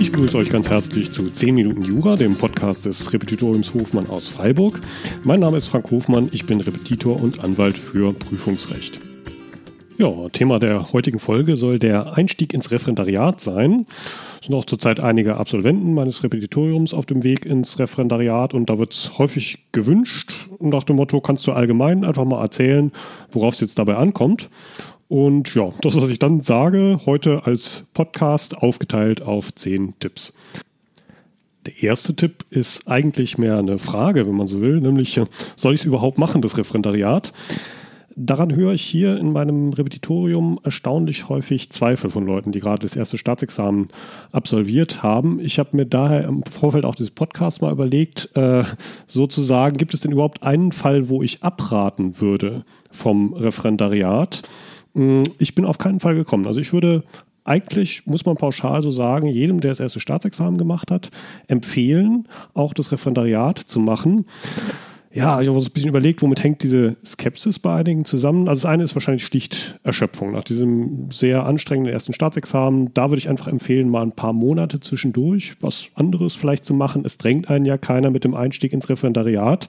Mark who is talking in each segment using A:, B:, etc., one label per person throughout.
A: Ich begrüße euch ganz herzlich zu 10 Minuten Jura, dem Podcast des Repetitoriums Hofmann aus Freiburg. Mein Name ist Frank Hofmann, ich bin Repetitor und Anwalt für Prüfungsrecht. Ja, Thema der heutigen Folge soll der Einstieg ins Referendariat sein. Sind auch zurzeit einige Absolventen meines Repetitoriums auf dem Weg ins Referendariat und da wird es häufig gewünscht nach dem Motto, kannst du allgemein einfach mal erzählen, worauf es jetzt dabei ankommt. Und ja, das, was ich dann sage, heute als Podcast aufgeteilt auf zehn Tipps. Der erste Tipp ist eigentlich mehr eine Frage, wenn man so will, nämlich soll ich es überhaupt machen, das Referendariat? Daran höre ich hier in meinem Repetitorium erstaunlich häufig Zweifel von Leuten, die gerade das erste Staatsexamen absolviert haben. Ich habe mir daher im Vorfeld auch dieses Podcast mal überlegt, äh, sozusagen, gibt es denn überhaupt einen Fall, wo ich abraten würde vom Referendariat? Hm, ich bin auf keinen Fall gekommen. Also ich würde eigentlich, muss man pauschal so sagen, jedem, der das erste Staatsexamen gemacht hat, empfehlen, auch das Referendariat zu machen. Ja, ich habe so ein bisschen überlegt, womit hängt diese Skepsis bei einigen zusammen. Also das eine ist wahrscheinlich schlicht Erschöpfung. Nach diesem sehr anstrengenden ersten Staatsexamen, da würde ich einfach empfehlen, mal ein paar Monate zwischendurch was anderes vielleicht zu machen. Es drängt einen ja keiner mit dem Einstieg ins Referendariat.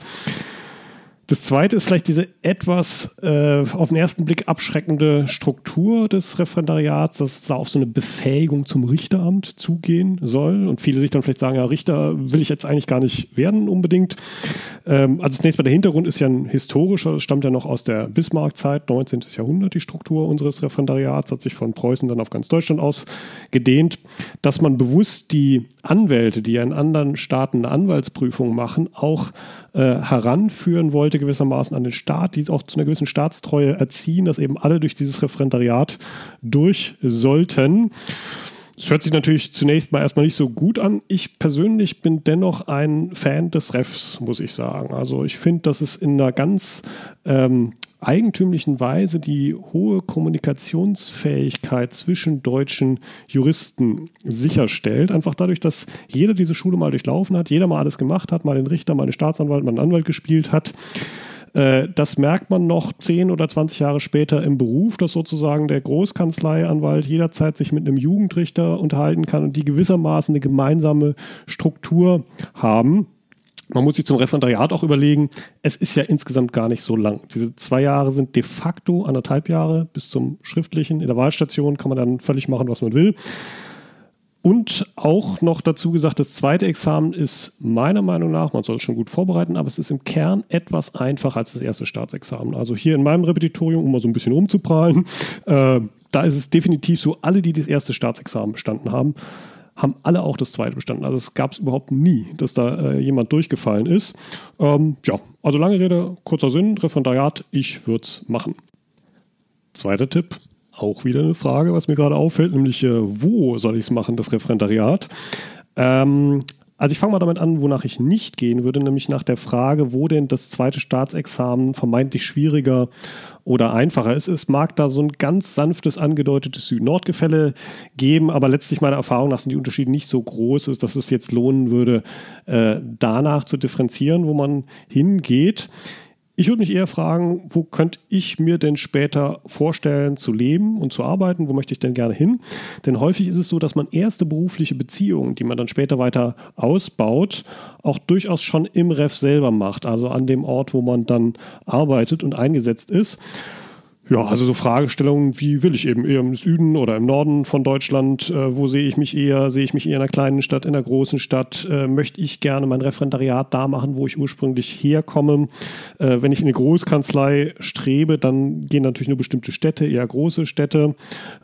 A: Das zweite ist vielleicht diese etwas äh, auf den ersten Blick abschreckende Struktur des Referendariats, dass da auf so eine Befähigung zum Richteramt zugehen soll. Und viele sich dann vielleicht sagen, ja, Richter will ich jetzt eigentlich gar nicht werden unbedingt. Ähm, also zunächst mal der Hintergrund ist ja ein historischer, stammt ja noch aus der Bismarck-Zeit, 19. Jahrhundert, die Struktur unseres Referendariats, hat sich von Preußen dann auf ganz Deutschland ausgedehnt, dass man bewusst die Anwälte, die ja in anderen Staaten eine Anwaltsprüfung machen, auch äh, heranführen wollte, gewissermaßen an den Staat, die auch zu einer gewissen Staatstreue erziehen, dass eben alle durch dieses Referendariat durch sollten. Es hört sich natürlich zunächst mal erstmal nicht so gut an. Ich persönlich bin dennoch ein Fan des Refs, muss ich sagen. Also ich finde, dass es in einer ganz ähm, eigentümlichen Weise die hohe Kommunikationsfähigkeit zwischen deutschen Juristen sicherstellt. Einfach dadurch, dass jeder diese Schule mal durchlaufen hat, jeder mal alles gemacht hat, mal den Richter, mal den Staatsanwalt, mal den Anwalt gespielt hat. Äh, das merkt man noch 10 oder 20 Jahre später im Beruf, dass sozusagen der Großkanzleianwalt jederzeit sich mit einem Jugendrichter unterhalten kann und die gewissermaßen eine gemeinsame Struktur haben. Man muss sich zum Referendariat auch überlegen, es ist ja insgesamt gar nicht so lang. Diese zwei Jahre sind de facto anderthalb Jahre bis zum schriftlichen. In der Wahlstation kann man dann völlig machen, was man will. Und auch noch dazu gesagt, das zweite Examen ist meiner Meinung nach, man soll es schon gut vorbereiten, aber es ist im Kern etwas einfacher als das erste Staatsexamen. Also hier in meinem Repetitorium, um mal so ein bisschen rumzuprallen, äh, da ist es definitiv so, alle, die das erste Staatsexamen bestanden haben, haben alle auch das zweite bestanden. Also es gab es überhaupt nie, dass da äh, jemand durchgefallen ist. Ähm, ja, also lange Rede, kurzer Sinn, Referendariat, ich würde es machen. Zweiter Tipp, auch wieder eine Frage, was mir gerade auffällt, nämlich äh, wo soll ich es machen, das Referendariat? Ähm, also ich fange mal damit an, wonach ich nicht gehen würde, nämlich nach der Frage, wo denn das zweite Staatsexamen vermeintlich schwieriger oder einfacher ist. Es mag da so ein ganz sanftes angedeutetes Süd-Nord-Gefälle geben, aber letztlich meiner Erfahrung nach sind die Unterschiede nicht so groß, ist, dass es jetzt lohnen würde, äh, danach zu differenzieren, wo man hingeht. Ich würde mich eher fragen, wo könnte ich mir denn später vorstellen zu leben und zu arbeiten? Wo möchte ich denn gerne hin? Denn häufig ist es so, dass man erste berufliche Beziehungen, die man dann später weiter ausbaut, auch durchaus schon im Ref selber macht, also an dem Ort, wo man dann arbeitet und eingesetzt ist. Ja, also so Fragestellungen, wie will ich eben eher im Süden oder im Norden von Deutschland, äh, wo sehe ich mich eher, sehe ich mich eher in einer kleinen Stadt, in einer großen Stadt, äh, möchte ich gerne mein Referendariat da machen, wo ich ursprünglich herkomme. Äh, wenn ich in eine Großkanzlei strebe, dann gehen natürlich nur bestimmte Städte, eher große Städte.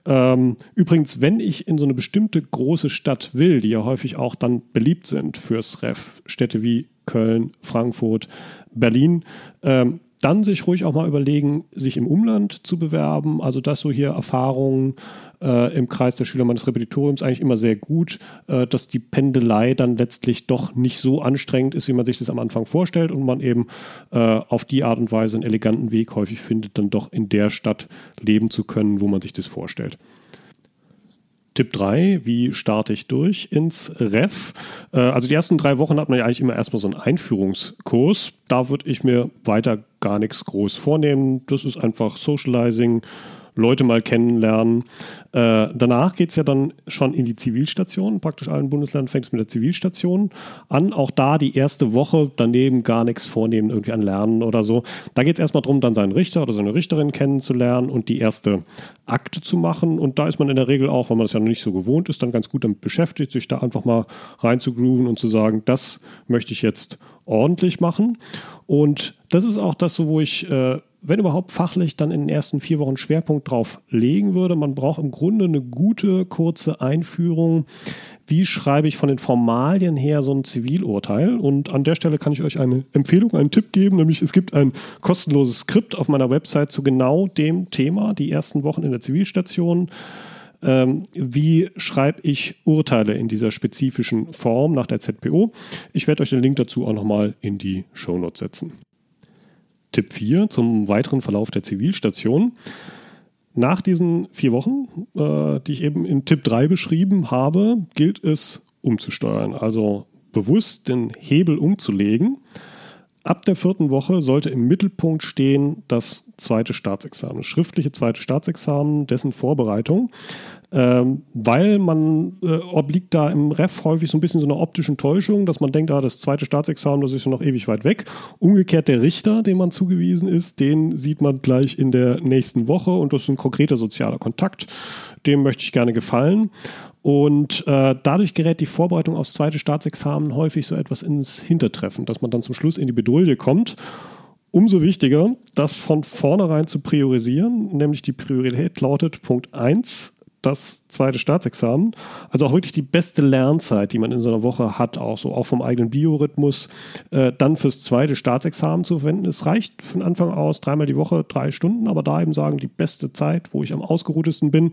A: Ähm, übrigens, wenn ich in so eine bestimmte große Stadt will, die ja häufig auch dann beliebt sind fürs Ref, Städte wie Köln, Frankfurt, Berlin, ähm, dann sich ruhig auch mal überlegen, sich im Umland zu bewerben. Also das so hier Erfahrungen äh, im Kreis der Schüler meines Repetitoriums eigentlich immer sehr gut, äh, dass die Pendelei dann letztlich doch nicht so anstrengend ist, wie man sich das am Anfang vorstellt und man eben äh, auf die Art und Weise einen eleganten Weg häufig findet, dann doch in der Stadt leben zu können, wo man sich das vorstellt. Tipp 3, wie starte ich durch ins Ref? Äh, also die ersten drei Wochen hat man ja eigentlich immer erstmal so einen Einführungskurs. Da würde ich mir weiter gar nichts groß vornehmen. Das ist einfach Socializing, Leute mal kennenlernen. Äh, danach geht es ja dann schon in die Zivilstation. Praktisch allen Bundesländern fängt es mit der Zivilstation an. Auch da die erste Woche daneben gar nichts vornehmen, irgendwie an Lernen oder so. Da geht es erstmal darum, dann seinen Richter oder seine Richterin kennenzulernen und die erste Akte zu machen. Und da ist man in der Regel auch, wenn man das ja noch nicht so gewohnt ist, dann ganz gut damit beschäftigt, sich da einfach mal rein zu grooven und zu sagen, das möchte ich jetzt ordentlich machen. Und das ist auch das, wo ich äh, wenn überhaupt fachlich, dann in den ersten vier Wochen Schwerpunkt drauf legen würde. Man braucht im Grunde eine gute, kurze Einführung. Wie schreibe ich von den Formalien her so ein Zivilurteil? Und an der Stelle kann ich euch eine Empfehlung, einen Tipp geben, nämlich es gibt ein kostenloses Skript auf meiner Website zu genau dem Thema, die ersten Wochen in der Zivilstation. Ähm, wie schreibe ich Urteile in dieser spezifischen Form nach der ZPO? Ich werde euch den Link dazu auch nochmal in die Show Notes setzen. Tipp 4 zum weiteren Verlauf der Zivilstation. Nach diesen vier Wochen, äh, die ich eben in Tipp 3 beschrieben habe, gilt es umzusteuern, also bewusst den Hebel umzulegen. Ab der vierten Woche sollte im Mittelpunkt stehen das zweite Staatsexamen, das schriftliche zweite Staatsexamen, dessen Vorbereitung ähm, weil man äh, obliegt da im Ref häufig so ein bisschen so einer optischen Täuschung, dass man denkt, ah, das zweite Staatsexamen, das ist ja noch ewig weit weg. Umgekehrt der Richter, dem man zugewiesen ist, den sieht man gleich in der nächsten Woche und das ist ein konkreter sozialer Kontakt. Dem möchte ich gerne gefallen. Und äh, dadurch gerät die Vorbereitung aufs zweite Staatsexamen häufig so etwas ins Hintertreffen, dass man dann zum Schluss in die Bedouille kommt. Umso wichtiger, das von vornherein zu priorisieren, nämlich die Priorität lautet Punkt 1, das zweite Staatsexamen. Also auch wirklich die beste Lernzeit, die man in so einer Woche hat, auch so auch vom eigenen Biorhythmus, äh, dann fürs zweite Staatsexamen zu verwenden. Es reicht von Anfang aus dreimal die Woche, drei Stunden, aber da eben sagen, die beste Zeit, wo ich am ausgeruhtesten bin.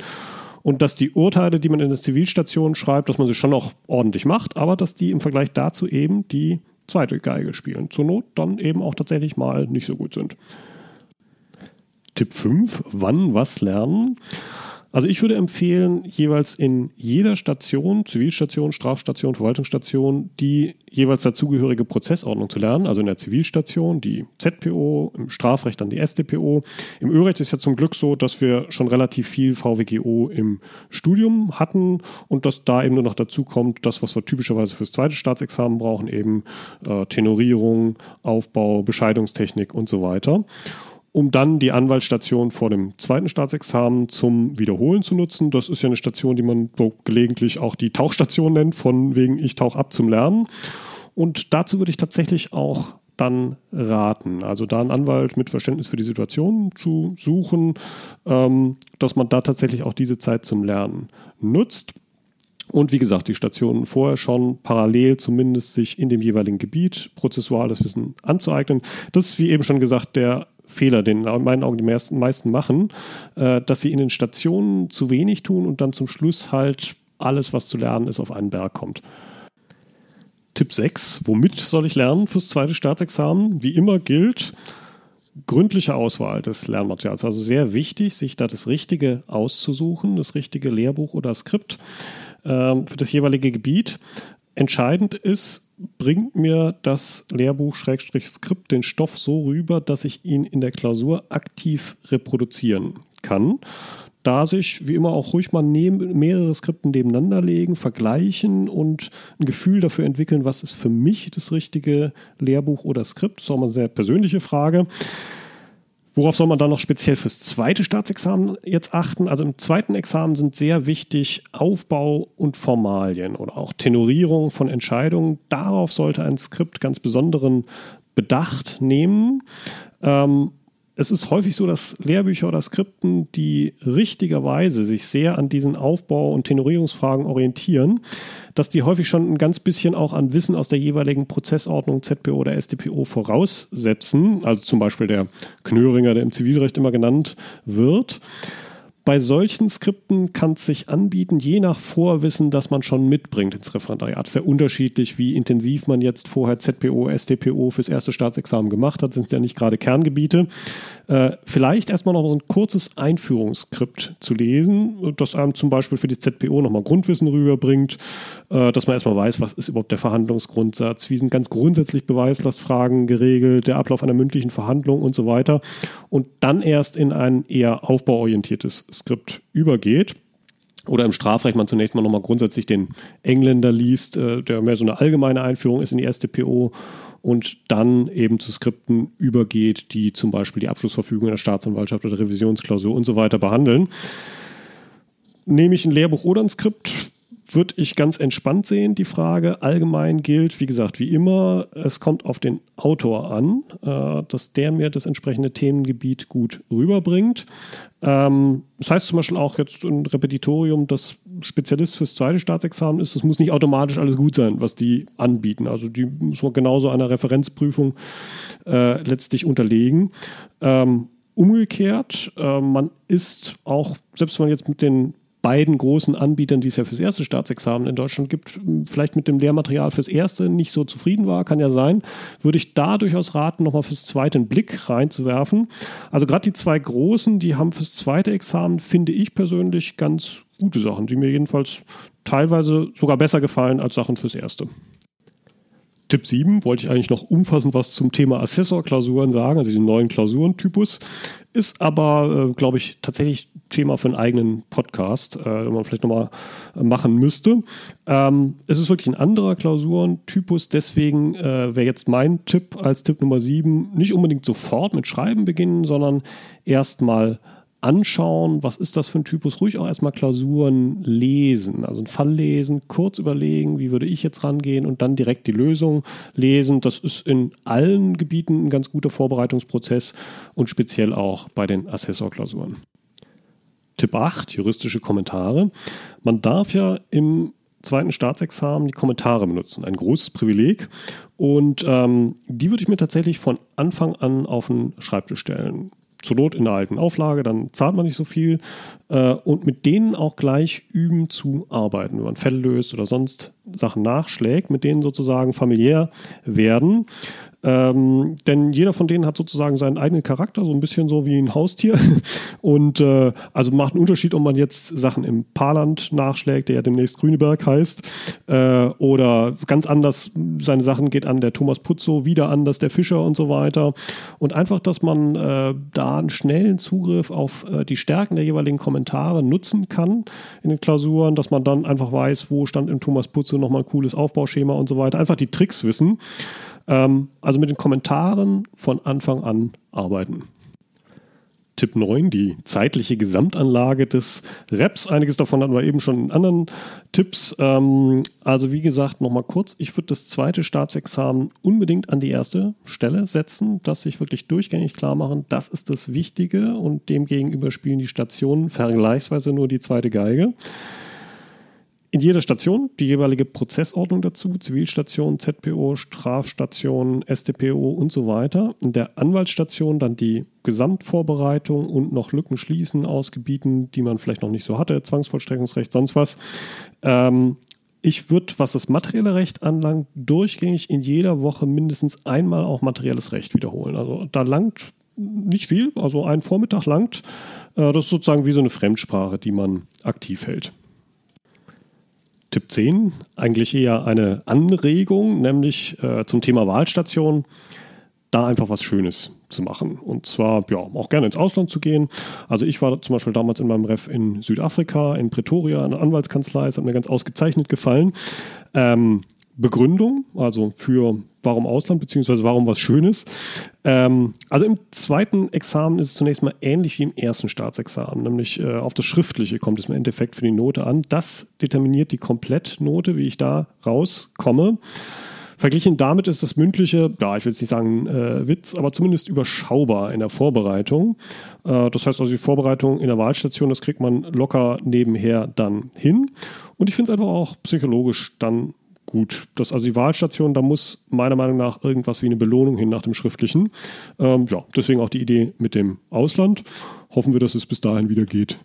A: Und dass die Urteile, die man in der Zivilstation schreibt, dass man sie schon noch ordentlich macht, aber dass die im Vergleich dazu eben die zweite Geige spielen. Zur Not dann eben auch tatsächlich mal nicht so gut sind. Tipp 5, wann was lernen. Also ich würde empfehlen, jeweils in jeder Station, Zivilstation, Strafstation, Verwaltungsstation, die jeweils dazugehörige Prozessordnung zu lernen. Also in der Zivilstation die ZPO, im Strafrecht dann die StPO. Im Örecht ist ja zum Glück so, dass wir schon relativ viel VWGO im Studium hatten und dass da eben nur noch dazu kommt, das, was wir typischerweise fürs zweite Staatsexamen brauchen, eben äh, Tenorierung, Aufbau, Bescheidungstechnik und so weiter um dann die Anwaltsstation vor dem zweiten Staatsexamen zum Wiederholen zu nutzen. Das ist ja eine Station, die man so gelegentlich auch die Tauchstation nennt, von wegen ich tauche ab zum Lernen. Und dazu würde ich tatsächlich auch dann raten. Also da einen Anwalt mit Verständnis für die Situation zu suchen, ähm, dass man da tatsächlich auch diese Zeit zum Lernen nutzt. Und wie gesagt, die Stationen vorher schon parallel zumindest sich in dem jeweiligen Gebiet prozessual das Wissen anzueignen. Das ist, wie eben schon gesagt, der Fehler, den in meinen Augen die meisten machen, äh, dass sie in den Stationen zu wenig tun und dann zum Schluss halt alles, was zu lernen ist, auf einen Berg kommt. Tipp 6. Womit soll ich lernen fürs zweite Staatsexamen? Wie immer gilt, gründliche Auswahl des Lernmaterials. Also sehr wichtig, sich da das Richtige auszusuchen, das richtige Lehrbuch oder Skript ähm, für das jeweilige Gebiet. Entscheidend ist, bringt mir das Lehrbuch-Skript den Stoff so rüber, dass ich ihn in der Klausur aktiv reproduzieren kann. Da sich, wie immer, auch ruhig mal neben, mehrere Skripten nebeneinander legen, vergleichen und ein Gefühl dafür entwickeln, was ist für mich das richtige Lehrbuch oder Skript. Das ist auch mal eine sehr persönliche Frage. Worauf soll man dann noch speziell fürs zweite Staatsexamen jetzt achten? Also im zweiten Examen sind sehr wichtig Aufbau und Formalien oder auch Tenorierung von Entscheidungen. Darauf sollte ein Skript ganz besonderen Bedacht nehmen. Ähm, es ist häufig so, dass Lehrbücher oder Skripten, die richtigerweise sich sehr an diesen Aufbau- und Tenorierungsfragen orientieren, dass die häufig schon ein ganz bisschen auch an Wissen aus der jeweiligen Prozessordnung ZPO oder StPO voraussetzen. Also zum Beispiel der Knöringer, der im Zivilrecht immer genannt wird. Bei solchen Skripten kann es sich anbieten, je nach Vorwissen, das man schon mitbringt ins Referendariat. Sehr unterschiedlich, wie intensiv man jetzt vorher ZPO, STPO fürs erste Staatsexamen gemacht hat, sind es ja nicht gerade Kerngebiete. Äh, vielleicht erstmal noch so ein kurzes Einführungsskript zu lesen, das einem zum Beispiel für die ZPO nochmal Grundwissen rüberbringt, äh, dass man erstmal weiß, was ist überhaupt der Verhandlungsgrundsatz, wie sind ganz grundsätzlich Beweislastfragen geregelt, der Ablauf einer mündlichen Verhandlung und so weiter. Und dann erst in ein eher aufbauorientiertes Skript übergeht oder im Strafrecht man zunächst mal nochmal grundsätzlich den Engländer liest, äh, der mehr so eine allgemeine Einführung ist in die StPO und dann eben zu Skripten übergeht, die zum Beispiel die Abschlussverfügung der Staatsanwaltschaft oder Revisionsklausur und so weiter behandeln. Nehme ich ein Lehrbuch oder ein Skript, würde ich ganz entspannt sehen, die Frage. Allgemein gilt, wie gesagt, wie immer, es kommt auf den Autor an, äh, dass der mir das entsprechende Themengebiet gut rüberbringt. Ähm, das heißt zum Beispiel auch jetzt ein Repetitorium, das Spezialist fürs zweite Staatsexamen ist, es muss nicht automatisch alles gut sein, was die anbieten. Also die muss man genauso einer Referenzprüfung äh, letztlich unterlegen. Ähm, umgekehrt, äh, man ist auch, selbst wenn man jetzt mit den beiden großen Anbietern, die es ja fürs erste Staatsexamen in Deutschland gibt, vielleicht mit dem Lehrmaterial fürs erste nicht so zufrieden war, kann ja sein, würde ich da durchaus raten, nochmal fürs zweite einen Blick reinzuwerfen. Also gerade die zwei großen, die haben fürs zweite Examen, finde ich persönlich, ganz gute Sachen, die mir jedenfalls teilweise sogar besser gefallen als Sachen fürs erste. Tipp 7 wollte ich eigentlich noch umfassend was zum Thema Assessorklausuren sagen, also den neuen Klausurentypus. Ist aber, äh, glaube ich, tatsächlich Thema für einen eigenen Podcast, äh, den man vielleicht nochmal machen müsste. Ähm, es ist wirklich ein anderer Klausurentypus, deswegen äh, wäre jetzt mein Tipp als Tipp Nummer 7 nicht unbedingt sofort mit Schreiben beginnen, sondern erstmal anschauen, was ist das für ein Typus, ruhig auch erstmal Klausuren lesen, also einen Fall lesen, kurz überlegen, wie würde ich jetzt rangehen und dann direkt die Lösung lesen. Das ist in allen Gebieten ein ganz guter Vorbereitungsprozess und speziell auch bei den Assessorklausuren. Tipp 8, juristische Kommentare. Man darf ja im zweiten Staatsexamen die Kommentare benutzen. Ein großes Privileg. Und ähm, die würde ich mir tatsächlich von Anfang an auf den Schreibtisch stellen zur Not in der alten Auflage, dann zahlt man nicht so viel äh, und mit denen auch gleich üben zu arbeiten, wenn man Fälle löst oder sonst Sachen nachschlägt, mit denen sozusagen familiär werden. Ähm, denn jeder von denen hat sozusagen seinen eigenen Charakter, so ein bisschen so wie ein Haustier. Und äh, also macht einen Unterschied, ob man jetzt Sachen im Paarland nachschlägt, der ja demnächst Grüneberg heißt, äh, oder ganz anders seine Sachen geht an der Thomas Putzo, wieder anders der Fischer und so weiter. Und einfach, dass man äh, da einen schnellen Zugriff auf äh, die Stärken der jeweiligen Kommentare nutzen kann in den Klausuren, dass man dann einfach weiß, wo stand im Thomas Putzo nochmal ein cooles Aufbauschema und so weiter. Einfach die Tricks wissen. Ähm, also mit den Kommentaren von Anfang an arbeiten. Tipp 9, die zeitliche Gesamtanlage des Reps. Einiges davon hatten wir eben schon in anderen Tipps. Ähm, also wie gesagt, nochmal kurz, ich würde das zweite Staatsexamen unbedingt an die erste Stelle setzen, dass sich wirklich durchgängig klar machen, das ist das Wichtige und demgegenüber spielen die Stationen vergleichsweise nur die zweite Geige in jeder Station die jeweilige Prozessordnung dazu, Zivilstation, ZPO, Strafstation, StPO und so weiter. In der Anwaltsstation dann die Gesamtvorbereitung und noch Lücken schließen aus Gebieten, die man vielleicht noch nicht so hatte, Zwangsvollstreckungsrecht, sonst was. Ähm, ich würde, was das materielle Recht anlangt, durchgängig in jeder Woche mindestens einmal auch materielles Recht wiederholen. Also da langt nicht viel, also ein Vormittag langt. Äh, das ist sozusagen wie so eine Fremdsprache, die man aktiv hält. Tipp 10 eigentlich eher eine Anregung, nämlich äh, zum Thema Wahlstation, da einfach was Schönes zu machen. Und zwar ja, auch gerne ins Ausland zu gehen. Also ich war zum Beispiel damals in meinem Ref in Südafrika, in Pretoria, in einer Anwaltskanzlei, das hat mir ganz ausgezeichnet gefallen. Ähm, Begründung, also für warum Ausland, beziehungsweise warum was Schönes. Ähm, also im zweiten Examen ist es zunächst mal ähnlich wie im ersten Staatsexamen, nämlich äh, auf das Schriftliche kommt es im Endeffekt für die Note an. Das determiniert die Komplettnote, wie ich da rauskomme. Verglichen damit ist das mündliche, ja, ich will jetzt nicht sagen äh, Witz, aber zumindest überschaubar in der Vorbereitung. Äh, das heißt also, die Vorbereitung in der Wahlstation, das kriegt man locker nebenher dann hin. Und ich finde es einfach auch psychologisch dann gut. Das, also die Wahlstation, da muss meiner Meinung nach irgendwas wie eine Belohnung hin nach dem Schriftlichen. Ähm, ja, deswegen auch die Idee mit dem Ausland. Hoffen wir, dass es bis dahin wieder geht.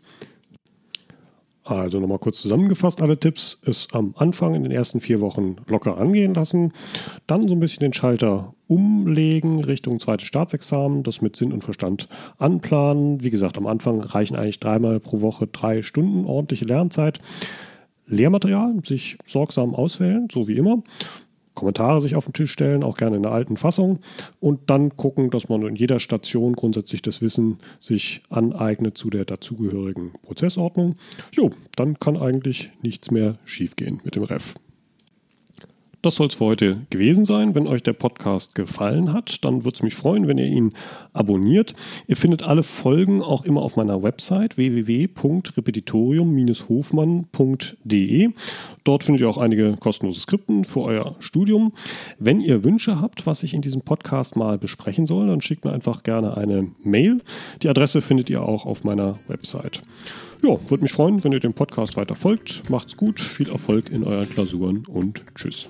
A: Also nochmal kurz zusammengefasst, alle Tipps ist am Anfang in den ersten vier Wochen locker angehen lassen, dann so ein bisschen den Schalter umlegen Richtung zweites Staatsexamen, das mit Sinn und Verstand anplanen. Wie gesagt, am Anfang reichen eigentlich dreimal pro Woche drei Stunden ordentliche Lernzeit. Lehrmaterial sich sorgsam auswählen, so wie immer. Kommentare sich auf den Tisch stellen, auch gerne in der alten Fassung und dann gucken, dass man in jeder Station grundsätzlich das Wissen sich aneignet zu der dazugehörigen Prozessordnung. Jo, dann kann eigentlich nichts mehr schiefgehen mit dem Ref. Das soll es für heute gewesen sein. Wenn euch der Podcast gefallen hat, dann würde es mich freuen, wenn ihr ihn abonniert. Ihr findet alle Folgen auch immer auf meiner Website www.repetitorium-hofmann.de. Dort findet ihr auch einige kostenlose Skripten für euer Studium. Wenn ihr Wünsche habt, was ich in diesem Podcast mal besprechen soll, dann schickt mir einfach gerne eine Mail. Die Adresse findet ihr auch auf meiner Website. Ja, würde mich freuen, wenn ihr dem Podcast weiter folgt. Macht's gut, viel Erfolg in euren Klausuren und tschüss.